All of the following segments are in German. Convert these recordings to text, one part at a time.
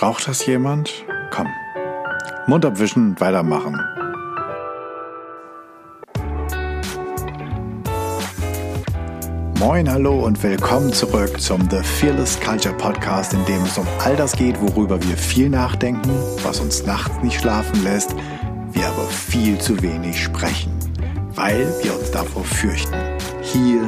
Braucht das jemand? Komm. Mund abwischen weitermachen. Moin, hallo und willkommen zurück zum The Fearless Culture Podcast, in dem es um all das geht, worüber wir viel nachdenken, was uns nachts nicht schlafen lässt, wir aber viel zu wenig sprechen, weil wir uns davor fürchten. Hier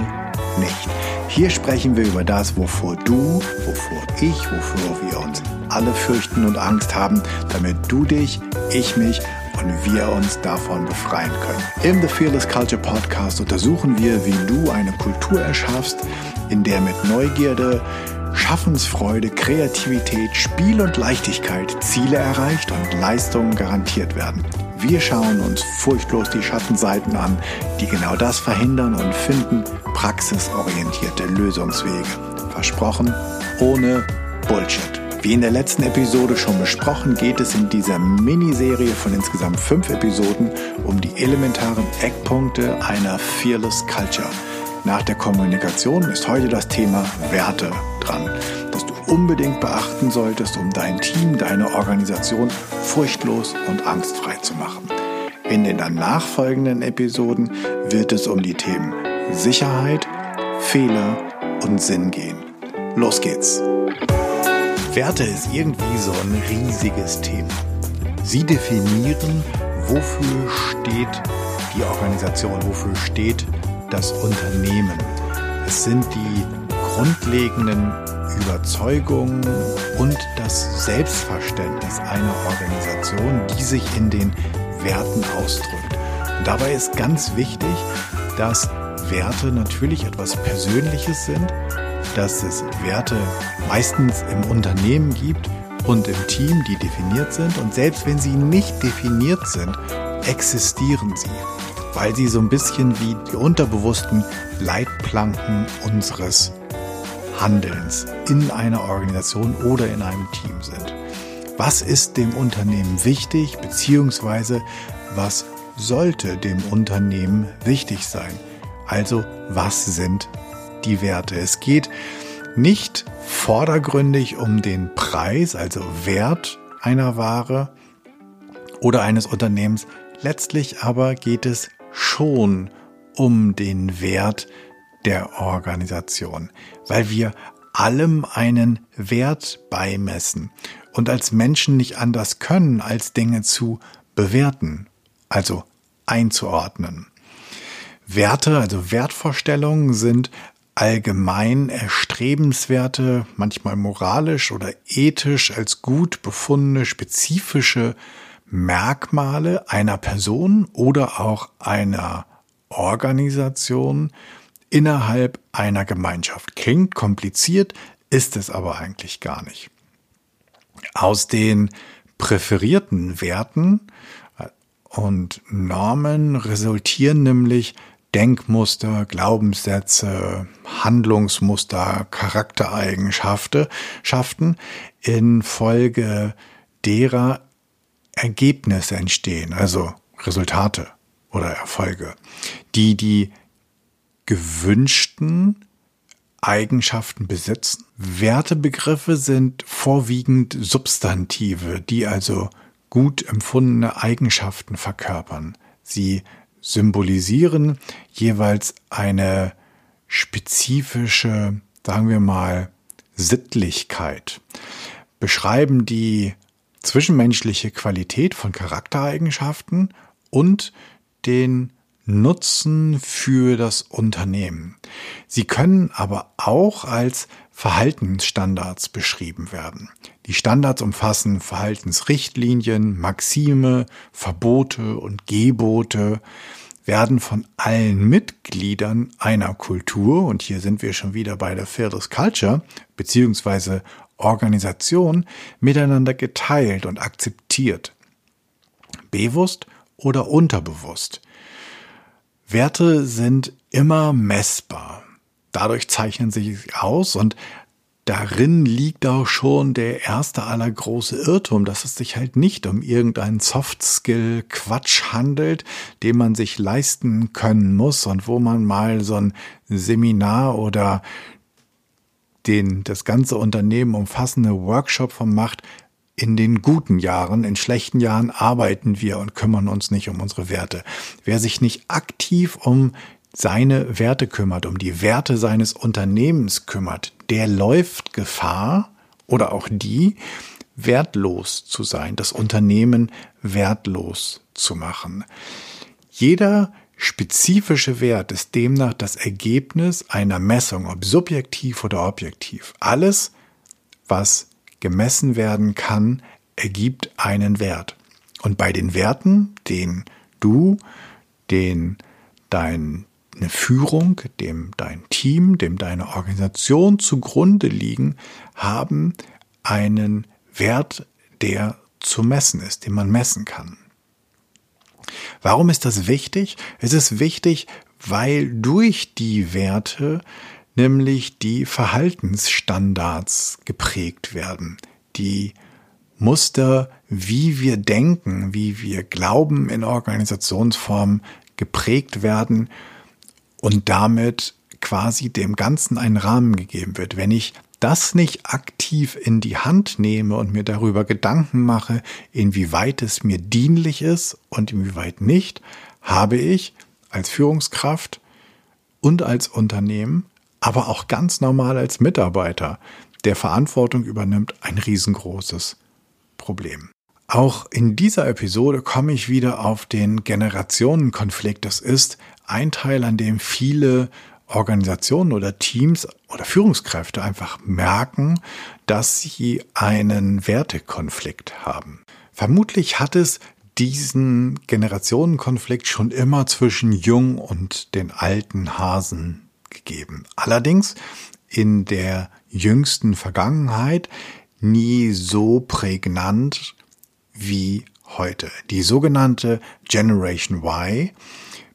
nicht. Hier sprechen wir über das, wovor du, wovor ich, wovor wir uns alle fürchten und Angst haben, damit du dich, ich mich und wir uns davon befreien können. Im The Fearless Culture Podcast untersuchen wir, wie du eine Kultur erschaffst, in der mit Neugierde, Schaffensfreude, Kreativität, Spiel und Leichtigkeit Ziele erreicht und Leistungen garantiert werden. Wir schauen uns furchtlos die Schattenseiten an, die genau das verhindern und finden praxisorientierte Lösungswege. Versprochen, ohne Bullshit. Wie in der letzten Episode schon besprochen, geht es in dieser Miniserie von insgesamt fünf Episoden um die elementaren Eckpunkte einer Fearless Culture. Nach der Kommunikation ist heute das Thema Werte dran, unbedingt beachten solltest, um dein Team, deine Organisation furchtlos und angstfrei zu machen. In den danach folgenden Episoden wird es um die Themen Sicherheit, Fehler und Sinn gehen. Los geht's! Werte ist irgendwie so ein riesiges Thema. Sie definieren, wofür steht die Organisation, wofür steht das Unternehmen. Es sind die grundlegenden Überzeugungen und das Selbstverständnis einer Organisation, die sich in den Werten ausdrückt. Und dabei ist ganz wichtig, dass Werte natürlich etwas Persönliches sind dass es Werte meistens im Unternehmen gibt und im Team, die definiert sind. Und selbst wenn sie nicht definiert sind, existieren sie, weil sie so ein bisschen wie die unterbewussten Leitplanken unseres Handelns in einer Organisation oder in einem Team sind. Was ist dem Unternehmen wichtig, beziehungsweise was sollte dem Unternehmen wichtig sein? Also was sind die Werte. Es geht nicht vordergründig um den Preis, also Wert einer Ware oder eines Unternehmens. Letztlich aber geht es schon um den Wert der Organisation, weil wir allem einen Wert beimessen und als Menschen nicht anders können, als Dinge zu bewerten, also einzuordnen. Werte, also Wertvorstellungen sind allgemein erstrebenswerte, manchmal moralisch oder ethisch als gut befundene spezifische Merkmale einer Person oder auch einer Organisation innerhalb einer Gemeinschaft. Klingt kompliziert, ist es aber eigentlich gar nicht. Aus den präferierten Werten und Normen resultieren nämlich Denkmuster, Glaubenssätze, Handlungsmuster, Charaktereigenschaften Schaften in Folge derer Ergebnisse entstehen, also Resultate oder Erfolge, die die gewünschten Eigenschaften besitzen. Wertebegriffe sind vorwiegend Substantive, die also gut empfundene Eigenschaften verkörpern. Sie symbolisieren jeweils eine spezifische, sagen wir mal, Sittlichkeit, beschreiben die zwischenmenschliche Qualität von Charaktereigenschaften und den Nutzen für das Unternehmen. Sie können aber auch als Verhaltensstandards beschrieben werden. Die Standards umfassen Verhaltensrichtlinien, Maxime, Verbote und Gebote, werden von allen Mitgliedern einer Kultur, und hier sind wir schon wieder bei der Fearless Culture, beziehungsweise Organisation, miteinander geteilt und akzeptiert. Bewusst oder unterbewusst. Werte sind immer messbar. Dadurch zeichnen sie sich aus und darin liegt auch schon der erste aller große Irrtum, dass es sich halt nicht um irgendeinen Soft-Skill-Quatsch handelt, den man sich leisten können muss und wo man mal so ein Seminar oder den das ganze Unternehmen umfassende Workshop von macht, in den guten Jahren, in schlechten Jahren arbeiten wir und kümmern uns nicht um unsere Werte. Wer sich nicht aktiv um seine Werte kümmert, um die Werte seines Unternehmens kümmert, der läuft Gefahr oder auch die, wertlos zu sein, das Unternehmen wertlos zu machen. Jeder spezifische Wert ist demnach das Ergebnis einer Messung, ob subjektiv oder objektiv. Alles, was gemessen werden kann, ergibt einen Wert. Und bei den Werten, den du, den deine Führung, dem dein Team, dem deine Organisation zugrunde liegen, haben einen Wert, der zu messen ist, den man messen kann. Warum ist das wichtig? Es ist wichtig, weil durch die Werte nämlich die Verhaltensstandards geprägt werden, die Muster, wie wir denken, wie wir glauben in Organisationsformen geprägt werden und damit quasi dem Ganzen einen Rahmen gegeben wird. Wenn ich das nicht aktiv in die Hand nehme und mir darüber Gedanken mache, inwieweit es mir dienlich ist und inwieweit nicht, habe ich als Führungskraft und als Unternehmen aber auch ganz normal als Mitarbeiter, der Verantwortung übernimmt, ein riesengroßes Problem. Auch in dieser Episode komme ich wieder auf den Generationenkonflikt. Das ist ein Teil, an dem viele Organisationen oder Teams oder Führungskräfte einfach merken, dass sie einen Wertekonflikt haben. Vermutlich hat es diesen Generationenkonflikt schon immer zwischen Jung und den alten Hasen gegeben. Allerdings in der jüngsten Vergangenheit nie so prägnant wie heute. Die sogenannte Generation Y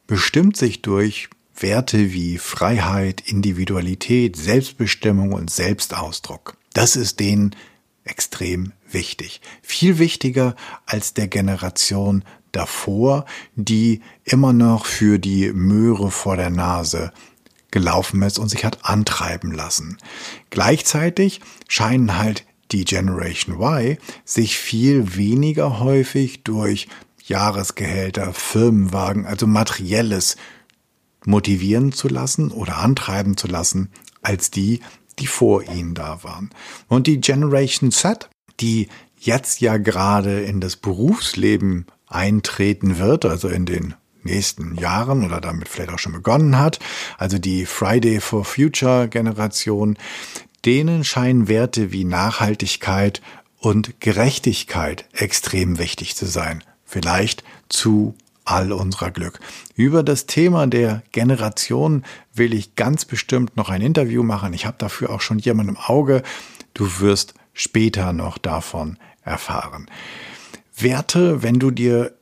bestimmt sich durch Werte wie Freiheit, Individualität, Selbstbestimmung und Selbstausdruck. Das ist denen extrem wichtig. Viel wichtiger als der Generation davor, die immer noch für die Möhre vor der Nase gelaufen ist und sich hat antreiben lassen. Gleichzeitig scheinen halt die Generation Y sich viel weniger häufig durch Jahresgehälter, Firmenwagen, also materielles motivieren zu lassen oder antreiben zu lassen, als die, die vor ihnen da waren. Und die Generation Z, die jetzt ja gerade in das Berufsleben eintreten wird, also in den nächsten Jahren oder damit vielleicht auch schon begonnen hat, also die Friday for Future Generation, denen scheinen Werte wie Nachhaltigkeit und Gerechtigkeit extrem wichtig zu sein. Vielleicht zu all unserer Glück. Über das Thema der Generation will ich ganz bestimmt noch ein Interview machen. Ich habe dafür auch schon jemanden im Auge. Du wirst später noch davon erfahren. Werte, wenn du dir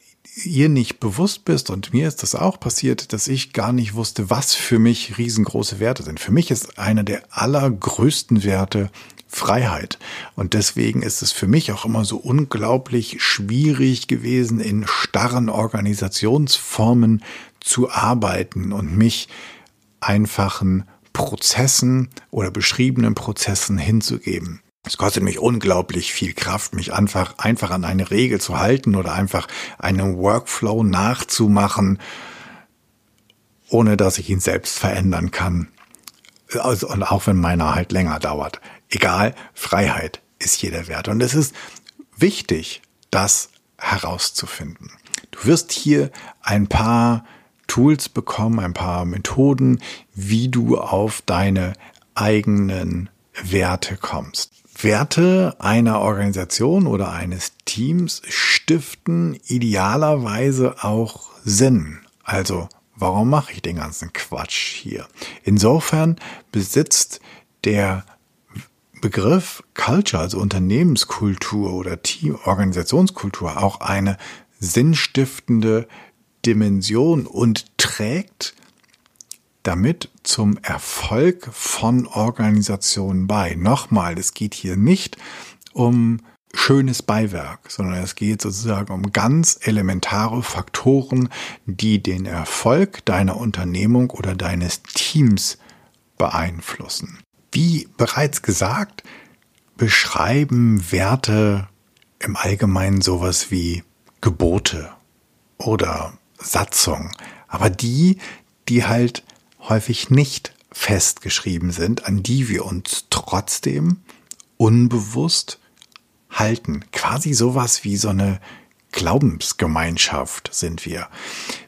ihr nicht bewusst bist, und mir ist das auch passiert, dass ich gar nicht wusste, was für mich riesengroße Werte sind. Für mich ist einer der allergrößten Werte Freiheit. Und deswegen ist es für mich auch immer so unglaublich schwierig gewesen, in starren Organisationsformen zu arbeiten und mich einfachen Prozessen oder beschriebenen Prozessen hinzugeben. Es kostet mich unglaublich viel Kraft, mich einfach, einfach an eine Regel zu halten oder einfach einen Workflow nachzumachen, ohne dass ich ihn selbst verändern kann. Also, und auch wenn meiner halt länger dauert. Egal, Freiheit ist jeder wert. Und es ist wichtig, das herauszufinden. Du wirst hier ein paar Tools bekommen, ein paar Methoden, wie du auf deine eigenen Werte kommst. Werte einer Organisation oder eines Teams stiften idealerweise auch Sinn. Also, warum mache ich den ganzen Quatsch hier? Insofern besitzt der Begriff Culture, also Unternehmenskultur oder Team, Organisationskultur, auch eine sinnstiftende Dimension und trägt damit zum Erfolg von Organisationen bei. Nochmal, es geht hier nicht um schönes Beiwerk, sondern es geht sozusagen um ganz elementare Faktoren, die den Erfolg deiner Unternehmung oder deines Teams beeinflussen. Wie bereits gesagt, beschreiben Werte im Allgemeinen sowas wie Gebote oder Satzung, aber die, die halt häufig nicht festgeschrieben sind, an die wir uns trotzdem unbewusst halten. Quasi sowas wie so eine Glaubensgemeinschaft sind wir.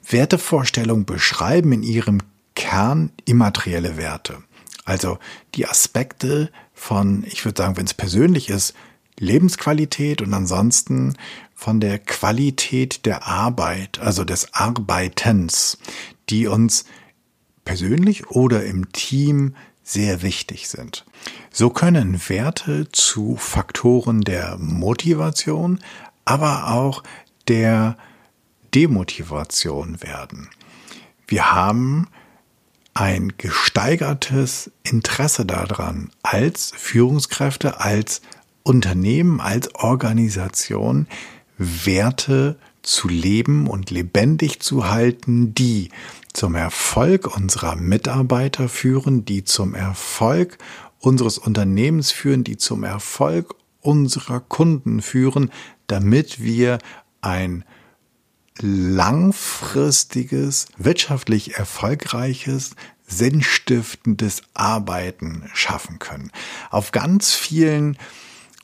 Wertevorstellungen beschreiben in ihrem Kern immaterielle Werte. Also die Aspekte von, ich würde sagen, wenn es persönlich ist, Lebensqualität und ansonsten von der Qualität der Arbeit, also des Arbeitens, die uns persönlich oder im Team sehr wichtig sind. So können Werte zu Faktoren der Motivation, aber auch der Demotivation werden. Wir haben ein gesteigertes Interesse daran, als Führungskräfte, als Unternehmen, als Organisation Werte zu leben und lebendig zu halten, die zum Erfolg unserer Mitarbeiter führen, die zum Erfolg unseres Unternehmens führen, die zum Erfolg unserer Kunden führen, damit wir ein langfristiges, wirtschaftlich erfolgreiches, sinnstiftendes Arbeiten schaffen können. Auf ganz vielen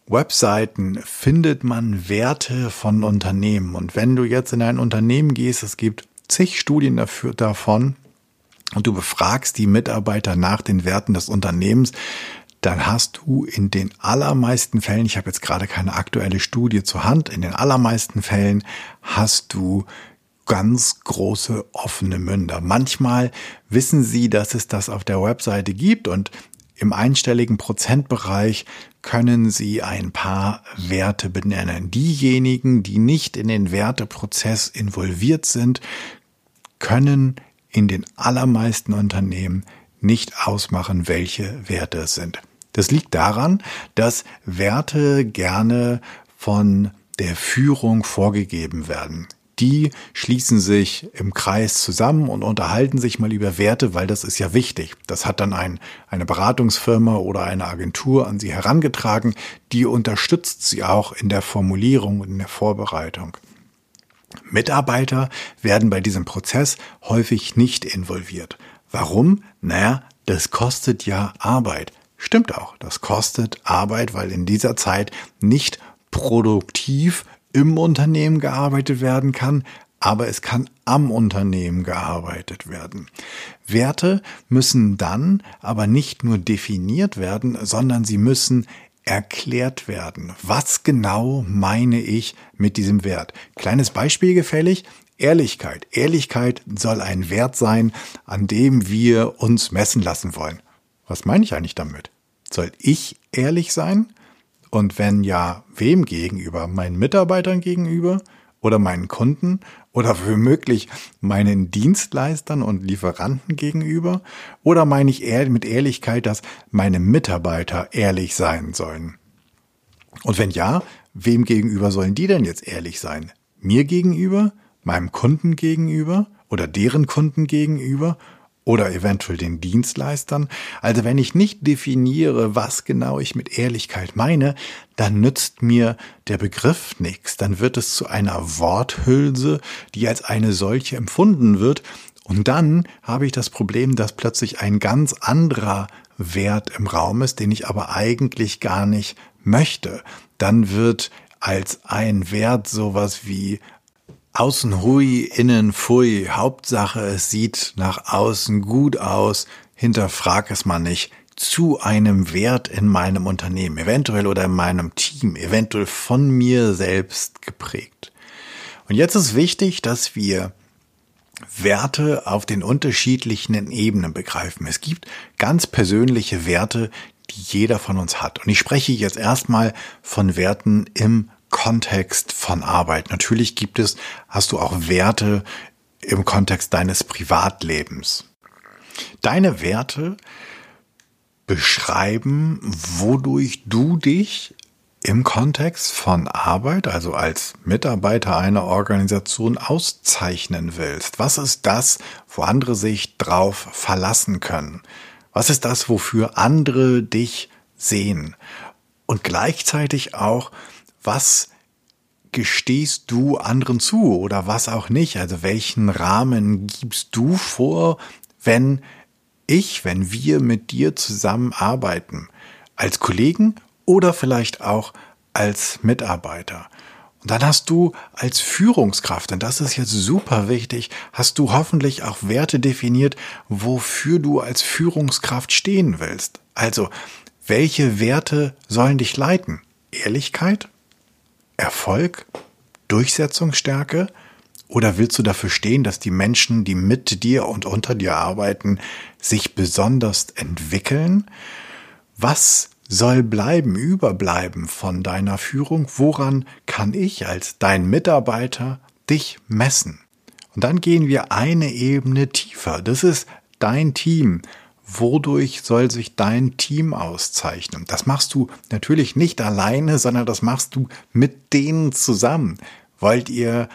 Webseiten findet man Werte von Unternehmen. Und wenn du jetzt in ein Unternehmen gehst, es gibt zig Studien dafür, davon, und du befragst die Mitarbeiter nach den Werten des Unternehmens, dann hast du in den allermeisten Fällen, ich habe jetzt gerade keine aktuelle Studie zur Hand, in den allermeisten Fällen hast du ganz große offene Münder. Manchmal wissen sie, dass es das auf der Webseite gibt und im einstelligen Prozentbereich können Sie ein paar Werte benennen. Diejenigen, die nicht in den Werteprozess involviert sind, können in den allermeisten Unternehmen nicht ausmachen, welche Werte es sind. Das liegt daran, dass Werte gerne von der Führung vorgegeben werden die schließen sich im Kreis zusammen und unterhalten sich mal über Werte, weil das ist ja wichtig. Das hat dann ein, eine Beratungsfirma oder eine Agentur an sie herangetragen, die unterstützt sie auch in der Formulierung und in der Vorbereitung. Mitarbeiter werden bei diesem Prozess häufig nicht involviert. Warum? Naja, das kostet ja Arbeit. Stimmt auch, das kostet Arbeit, weil in dieser Zeit nicht produktiv im Unternehmen gearbeitet werden kann, aber es kann am Unternehmen gearbeitet werden. Werte müssen dann aber nicht nur definiert werden, sondern sie müssen erklärt werden. Was genau meine ich mit diesem Wert? Kleines Beispiel gefällig. Ehrlichkeit. Ehrlichkeit soll ein Wert sein, an dem wir uns messen lassen wollen. Was meine ich eigentlich damit? Soll ich ehrlich sein? Und wenn ja, wem gegenüber? Meinen Mitarbeitern gegenüber? Oder meinen Kunden? Oder womöglich meinen Dienstleistern und Lieferanten gegenüber? Oder meine ich mit Ehrlichkeit, dass meine Mitarbeiter ehrlich sein sollen? Und wenn ja, wem gegenüber sollen die denn jetzt ehrlich sein? Mir gegenüber? Meinem Kunden gegenüber? Oder deren Kunden gegenüber? Oder eventuell den Dienstleistern. Also wenn ich nicht definiere, was genau ich mit Ehrlichkeit meine, dann nützt mir der Begriff nichts. Dann wird es zu einer Worthülse, die als eine solche empfunden wird. Und dann habe ich das Problem, dass plötzlich ein ganz anderer Wert im Raum ist, den ich aber eigentlich gar nicht möchte. Dann wird als ein Wert sowas wie Außen hui, innen fui. Hauptsache, es sieht nach außen gut aus. Hinterfrag es mal nicht. Zu einem Wert in meinem Unternehmen, eventuell oder in meinem Team, eventuell von mir selbst geprägt. Und jetzt ist wichtig, dass wir Werte auf den unterschiedlichen Ebenen begreifen. Es gibt ganz persönliche Werte, die jeder von uns hat. Und ich spreche jetzt erstmal von Werten im Kontext von Arbeit. Natürlich gibt es, hast du auch Werte im Kontext deines Privatlebens. Deine Werte beschreiben, wodurch du dich im Kontext von Arbeit, also als Mitarbeiter einer Organisation auszeichnen willst. Was ist das, wo andere sich drauf verlassen können? Was ist das, wofür andere dich sehen? Und gleichzeitig auch, was gestehst du anderen zu oder was auch nicht? Also welchen Rahmen gibst du vor, wenn ich, wenn wir mit dir zusammenarbeiten? Als Kollegen oder vielleicht auch als Mitarbeiter? Und dann hast du als Führungskraft, und das ist jetzt super wichtig, hast du hoffentlich auch Werte definiert, wofür du als Führungskraft stehen willst. Also, welche Werte sollen dich leiten? Ehrlichkeit? Erfolg? Durchsetzungsstärke? Oder willst du dafür stehen, dass die Menschen, die mit dir und unter dir arbeiten, sich besonders entwickeln? Was soll bleiben, überbleiben von deiner Führung? Woran kann ich als dein Mitarbeiter dich messen? Und dann gehen wir eine Ebene tiefer. Das ist dein Team. Wodurch soll sich dein Team auszeichnen? Das machst du natürlich nicht alleine, sondern das machst du mit denen zusammen. Wollt ihr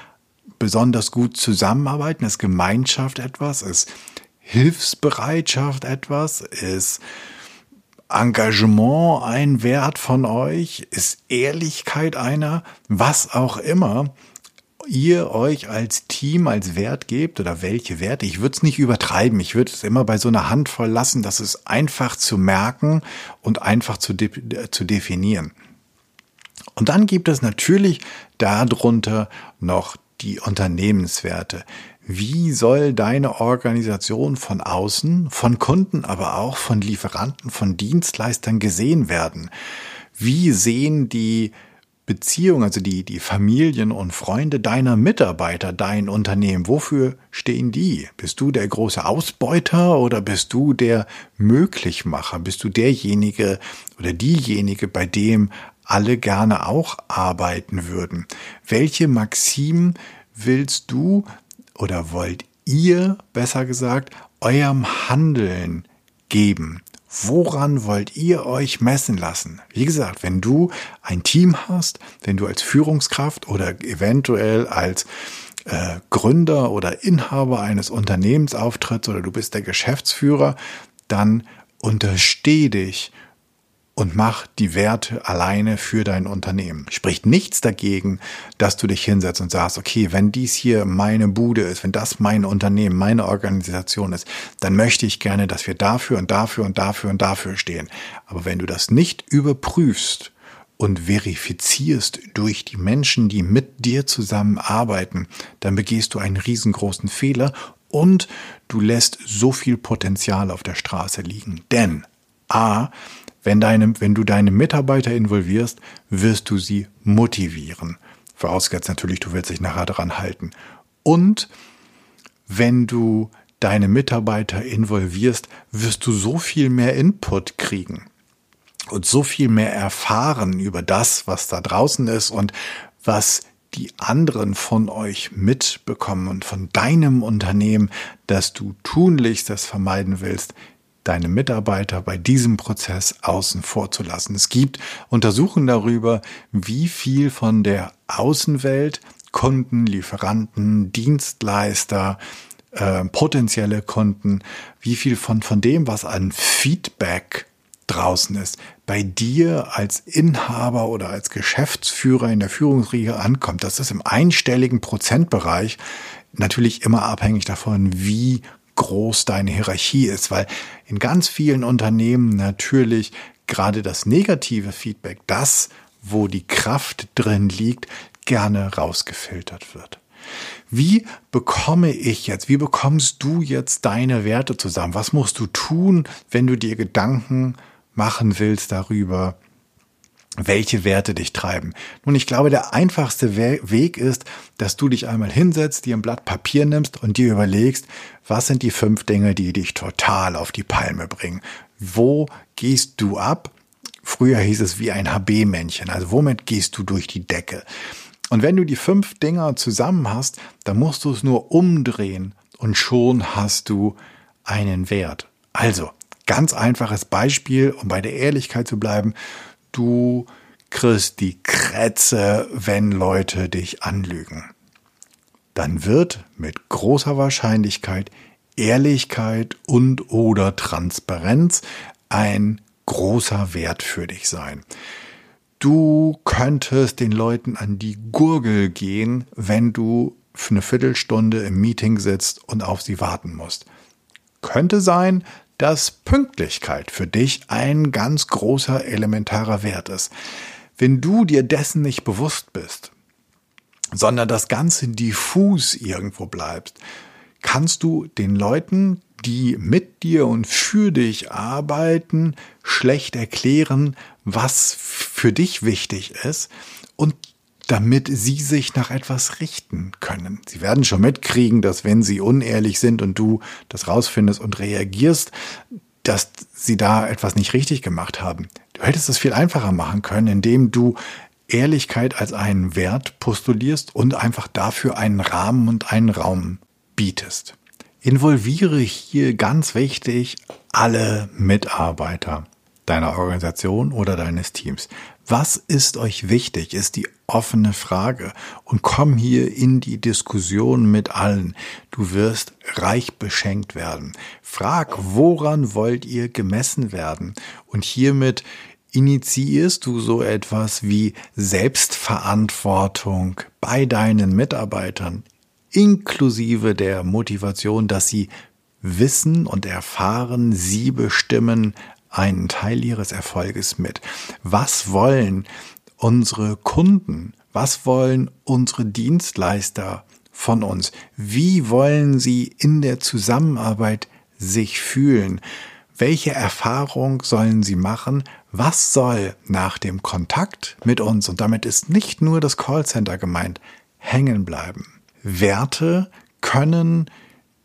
besonders gut zusammenarbeiten? Ist Gemeinschaft etwas? Ist Hilfsbereitschaft etwas? Ist Engagement ein Wert von euch? Ist Ehrlichkeit einer? Was auch immer ihr euch als Team als Wert gebt oder welche Werte. Ich würde es nicht übertreiben. Ich würde es immer bei so einer Handvoll lassen. Das ist einfach zu merken und einfach zu, de zu definieren. Und dann gibt es natürlich darunter noch die Unternehmenswerte. Wie soll deine Organisation von außen, von Kunden, aber auch von Lieferanten, von Dienstleistern gesehen werden? Wie sehen die Beziehungen, also die, die Familien und Freunde deiner Mitarbeiter, dein Unternehmen, wofür stehen die? Bist du der große Ausbeuter oder bist du der Möglichmacher? Bist du derjenige oder diejenige, bei dem alle gerne auch arbeiten würden? Welche Maximen willst du oder wollt ihr, besser gesagt, eurem Handeln geben? Woran wollt ihr euch messen lassen? Wie gesagt, wenn du ein Team hast, wenn du als Führungskraft oder eventuell als äh, Gründer oder Inhaber eines Unternehmens auftrittst oder du bist der Geschäftsführer, dann untersteh dich und mach die Werte alleine für dein Unternehmen. Spricht nichts dagegen, dass du dich hinsetzt und sagst, okay, wenn dies hier meine Bude ist, wenn das mein Unternehmen, meine Organisation ist, dann möchte ich gerne, dass wir dafür und dafür und dafür und dafür stehen. Aber wenn du das nicht überprüfst und verifizierst durch die Menschen, die mit dir zusammenarbeiten, dann begehst du einen riesengroßen Fehler und du lässt so viel Potenzial auf der Straße liegen. Denn A, wenn, deine, wenn du deine Mitarbeiter involvierst, wirst du sie motivieren. Vorausgesetzt natürlich, du willst dich nachher daran halten. Und wenn du deine Mitarbeiter involvierst, wirst du so viel mehr Input kriegen und so viel mehr erfahren über das, was da draußen ist und was die anderen von euch mitbekommen und von deinem Unternehmen, dass du tunlichst das vermeiden willst, deine Mitarbeiter bei diesem Prozess außen vor zu lassen. Es gibt Untersuchungen darüber, wie viel von der Außenwelt Kunden, Lieferanten, Dienstleister, äh, potenzielle Kunden, wie viel von, von dem, was an Feedback draußen ist, bei dir als Inhaber oder als Geschäftsführer in der Führungsriege ankommt. Das ist im einstelligen Prozentbereich natürlich immer abhängig davon, wie groß deine Hierarchie ist, weil in ganz vielen Unternehmen natürlich gerade das negative Feedback, das, wo die Kraft drin liegt, gerne rausgefiltert wird. Wie bekomme ich jetzt, wie bekommst du jetzt deine Werte zusammen? Was musst du tun, wenn du dir Gedanken machen willst darüber, welche Werte dich treiben. Nun, ich glaube, der einfachste Weg ist, dass du dich einmal hinsetzt, dir ein Blatt Papier nimmst und dir überlegst, was sind die fünf Dinge, die dich total auf die Palme bringen? Wo gehst du ab? Früher hieß es wie ein HB-Männchen. Also womit gehst du durch die Decke? Und wenn du die fünf Dinger zusammen hast, dann musst du es nur umdrehen und schon hast du einen Wert. Also, ganz einfaches Beispiel, um bei der Ehrlichkeit zu bleiben du kriegst die Krätze, wenn Leute dich anlügen. Dann wird mit großer Wahrscheinlichkeit Ehrlichkeit und oder Transparenz ein großer Wert für dich sein. du könntest den Leuten an die Gurgel gehen, wenn du für eine Viertelstunde im Meeting sitzt und auf sie warten musst. Könnte sein, dass Pünktlichkeit für dich ein ganz großer elementarer Wert ist. Wenn du dir dessen nicht bewusst bist, sondern das Ganze diffus irgendwo bleibt, kannst du den Leuten, die mit dir und für dich arbeiten, schlecht erklären, was für dich wichtig ist und damit sie sich nach etwas richten können. Sie werden schon mitkriegen, dass wenn sie unehrlich sind und du das rausfindest und reagierst, dass sie da etwas nicht richtig gemacht haben. Du hättest es viel einfacher machen können, indem du Ehrlichkeit als einen Wert postulierst und einfach dafür einen Rahmen und einen Raum bietest. Involviere hier ganz wichtig alle Mitarbeiter deiner Organisation oder deines Teams. Was ist euch wichtig, ist die offene Frage und komm hier in die Diskussion mit allen. Du wirst reich beschenkt werden. Frag, woran wollt ihr gemessen werden? Und hiermit initiierst du so etwas wie Selbstverantwortung bei deinen Mitarbeitern, inklusive der Motivation, dass sie wissen und erfahren, sie bestimmen einen Teil ihres Erfolges mit. Was wollen unsere Kunden? Was wollen unsere Dienstleister von uns? Wie wollen sie in der Zusammenarbeit sich fühlen? Welche Erfahrung sollen sie machen? Was soll nach dem Kontakt mit uns, und damit ist nicht nur das Callcenter gemeint, hängen bleiben? Werte können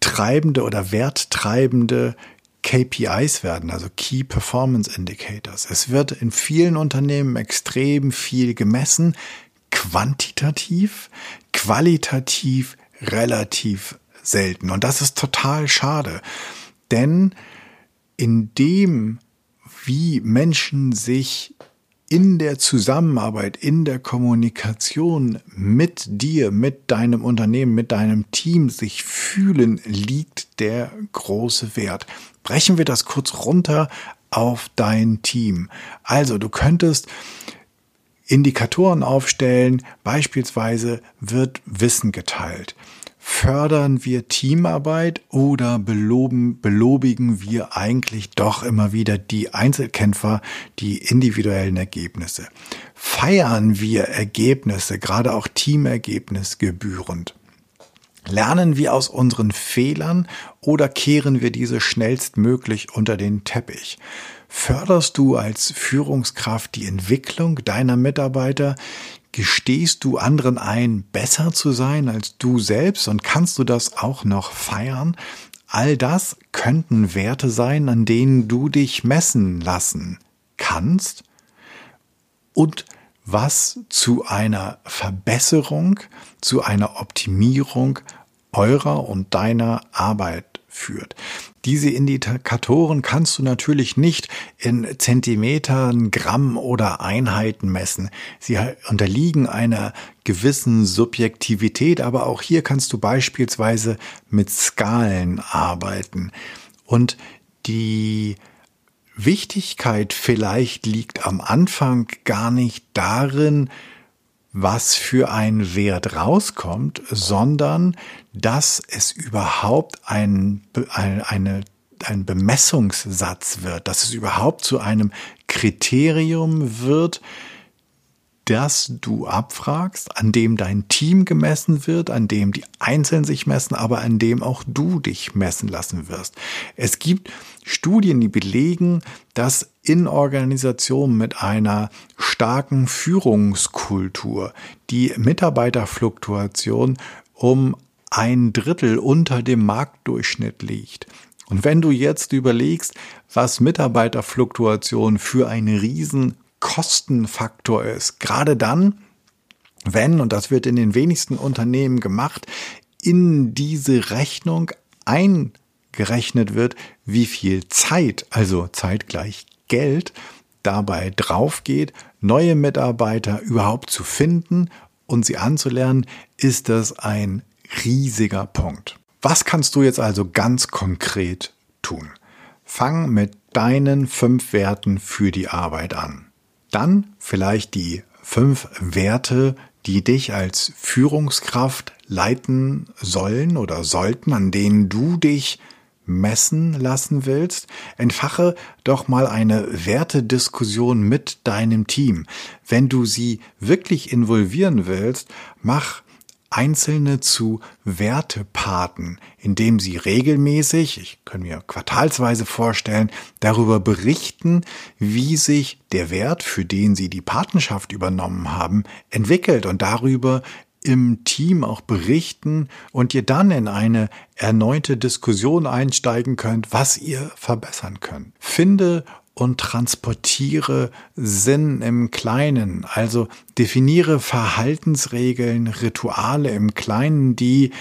treibende oder werttreibende KPIs werden, also Key Performance Indicators. Es wird in vielen Unternehmen extrem viel gemessen, quantitativ, qualitativ relativ selten. Und das ist total schade, denn in dem, wie Menschen sich in der Zusammenarbeit, in der Kommunikation mit dir, mit deinem Unternehmen, mit deinem Team sich fühlen, liegt der große Wert. Brechen wir das kurz runter auf dein Team. Also du könntest Indikatoren aufstellen, beispielsweise wird Wissen geteilt. Fördern wir Teamarbeit oder beloben, belobigen wir eigentlich doch immer wieder die Einzelkämpfer, die individuellen Ergebnisse? Feiern wir Ergebnisse, gerade auch Teamergebnis gebührend? Lernen wir aus unseren Fehlern oder kehren wir diese schnellstmöglich unter den Teppich? Förderst du als Führungskraft die Entwicklung deiner Mitarbeiter? Gestehst du anderen ein, besser zu sein als du selbst und kannst du das auch noch feiern? All das könnten Werte sein, an denen du dich messen lassen kannst und was zu einer Verbesserung, zu einer Optimierung eurer und deiner Arbeit führt. Diese Indikatoren kannst du natürlich nicht in Zentimetern, Gramm oder Einheiten messen. Sie unterliegen einer gewissen Subjektivität, aber auch hier kannst du beispielsweise mit Skalen arbeiten. Und die Wichtigkeit vielleicht liegt am Anfang gar nicht darin, was für ein Wert rauskommt, sondern dass es überhaupt ein, eine, ein Bemessungssatz wird, dass es überhaupt zu einem Kriterium wird, das du abfragst, an dem dein Team gemessen wird, an dem die Einzelnen sich messen, aber an dem auch du dich messen lassen wirst. Es gibt Studien, die belegen, dass in Organisationen mit einer starken Führungskultur die Mitarbeiterfluktuation um ein Drittel unter dem Marktdurchschnitt liegt. Und wenn du jetzt überlegst, was Mitarbeiterfluktuation für einen riesen Kostenfaktor ist. Gerade dann, wenn, und das wird in den wenigsten Unternehmen gemacht, in diese Rechnung eingerechnet wird, wie viel Zeit, also Zeit gleich Geld, dabei draufgeht, neue Mitarbeiter überhaupt zu finden und sie anzulernen, ist das ein riesiger Punkt. Was kannst du jetzt also ganz konkret tun? Fang mit deinen fünf Werten für die Arbeit an. Dann vielleicht die fünf Werte, die dich als Führungskraft leiten sollen oder sollten, an denen du dich messen lassen willst, entfache doch mal eine Wertediskussion mit deinem Team. Wenn du sie wirklich involvieren willst, mach Einzelne zu Wertepaten, indem sie regelmäßig, ich kann mir quartalsweise vorstellen, darüber berichten, wie sich der Wert, für den sie die Patenschaft übernommen haben, entwickelt und darüber im Team auch berichten und ihr dann in eine erneute Diskussion einsteigen könnt, was ihr verbessern könnt. Finde und transportiere Sinn im Kleinen, also definiere Verhaltensregeln, Rituale im Kleinen, die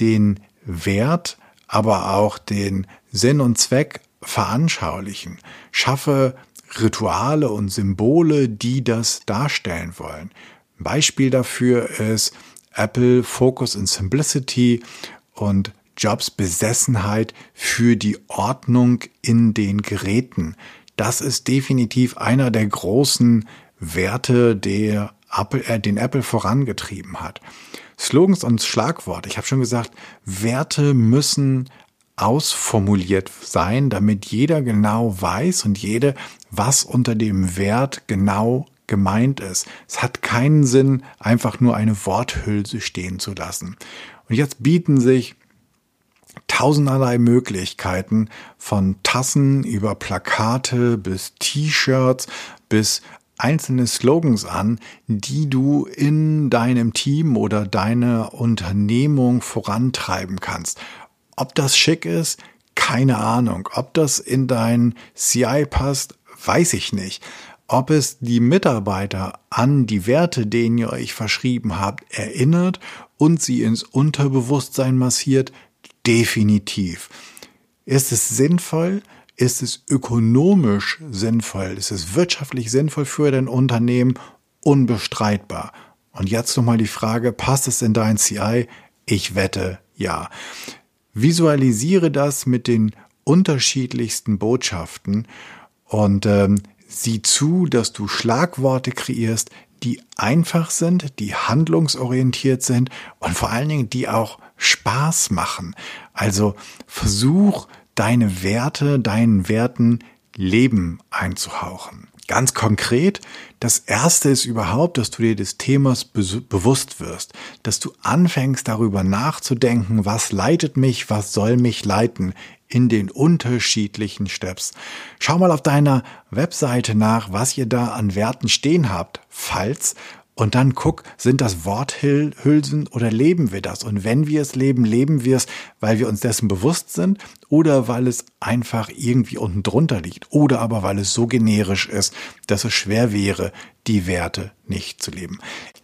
den Wert, aber auch den Sinn und Zweck veranschaulichen. Schaffe Rituale und Symbole, die das darstellen wollen. Beispiel dafür ist Apple Focus and Simplicity und Jobs Besessenheit für die Ordnung in den Geräten. Das ist definitiv einer der großen Werte, der Apple, äh, den Apple vorangetrieben hat. Slogans und Schlagworte. Ich habe schon gesagt, Werte müssen ausformuliert sein, damit jeder genau weiß und jede, was unter dem Wert genau gemeint ist. Es hat keinen Sinn, einfach nur eine Worthülse stehen zu lassen. Und jetzt bieten sich tausenderlei Möglichkeiten von Tassen über Plakate bis T-Shirts bis einzelne Slogans an, die du in deinem Team oder deiner Unternehmung vorantreiben kannst. Ob das schick ist, keine Ahnung. Ob das in dein CI passt, weiß ich nicht. Ob es die Mitarbeiter an die Werte, denen ihr euch verschrieben habt, erinnert und sie ins Unterbewusstsein massiert, definitiv. Ist es sinnvoll? Ist es ökonomisch sinnvoll? Ist es wirtschaftlich sinnvoll für dein Unternehmen? Unbestreitbar. Und jetzt nochmal die Frage, passt es in dein CI? Ich wette, ja. Visualisiere das mit den unterschiedlichsten Botschaften und ähm, sieh zu, dass du Schlagworte kreierst, die einfach sind, die handlungsorientiert sind und vor allen Dingen, die auch Spaß machen. Also versuch deine Werte, deinen Werten Leben einzuhauchen. Ganz konkret, das erste ist überhaupt, dass du dir des Themas be bewusst wirst, dass du anfängst darüber nachzudenken, was leitet mich, was soll mich leiten in den unterschiedlichen Steps. Schau mal auf deiner Webseite nach, was ihr da an Werten stehen habt, falls und dann guck, sind das Worthülsen oder leben wir das? Und wenn wir es leben, leben wir es, weil wir uns dessen bewusst sind oder weil es einfach irgendwie unten drunter liegt oder aber weil es so generisch ist, dass es schwer wäre, die Werte nicht zu leben.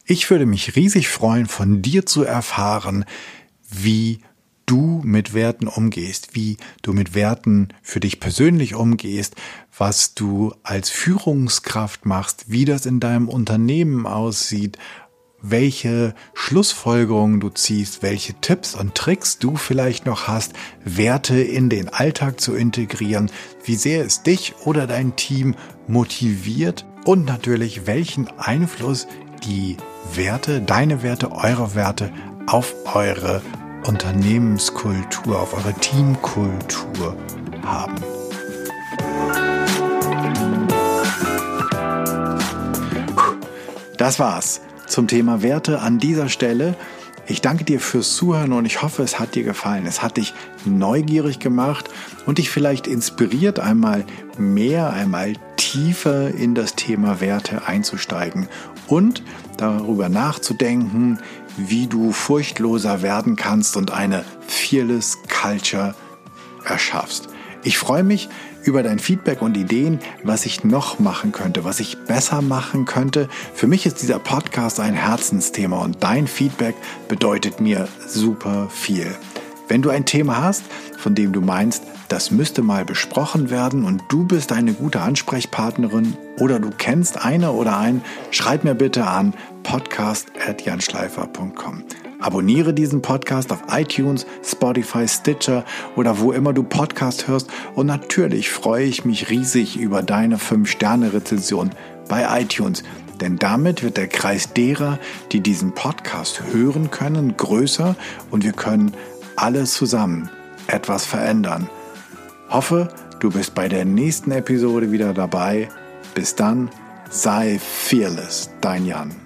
Ich würde mich riesig freuen, von dir zu erfahren, wie du mit Werten umgehst, wie du mit Werten für dich persönlich umgehst, was du als Führungskraft machst, wie das in deinem Unternehmen aussieht, welche Schlussfolgerungen du ziehst, welche Tipps und Tricks du vielleicht noch hast, Werte in den Alltag zu integrieren, wie sehr es dich oder dein Team motiviert und natürlich welchen Einfluss die Werte, deine Werte, eure Werte auf eure Unternehmenskultur, auf eure Teamkultur haben. Das war's zum Thema Werte an dieser Stelle. Ich danke dir fürs Zuhören und ich hoffe, es hat dir gefallen. Es hat dich neugierig gemacht und dich vielleicht inspiriert, einmal mehr, einmal tiefer in das Thema Werte einzusteigen und darüber nachzudenken, wie du furchtloser werden kannst und eine Fearless Culture erschaffst. Ich freue mich über dein Feedback und Ideen, was ich noch machen könnte, was ich besser machen könnte. Für mich ist dieser Podcast ein Herzensthema und dein Feedback bedeutet mir super viel. Wenn du ein Thema hast, von dem du meinst, das müsste mal besprochen werden und du bist eine gute Ansprechpartnerin oder du kennst eine oder einen, schreib mir bitte an podcast.janschleifer.com. Abonniere diesen Podcast auf iTunes, Spotify, Stitcher oder wo immer du Podcast hörst. Und natürlich freue ich mich riesig über deine 5-Sterne-Rezension bei iTunes. Denn damit wird der Kreis derer, die diesen Podcast hören können, größer und wir können alle zusammen etwas verändern. Hoffe, du bist bei der nächsten Episode wieder dabei. Bis dann, sei fearless, dein Jan.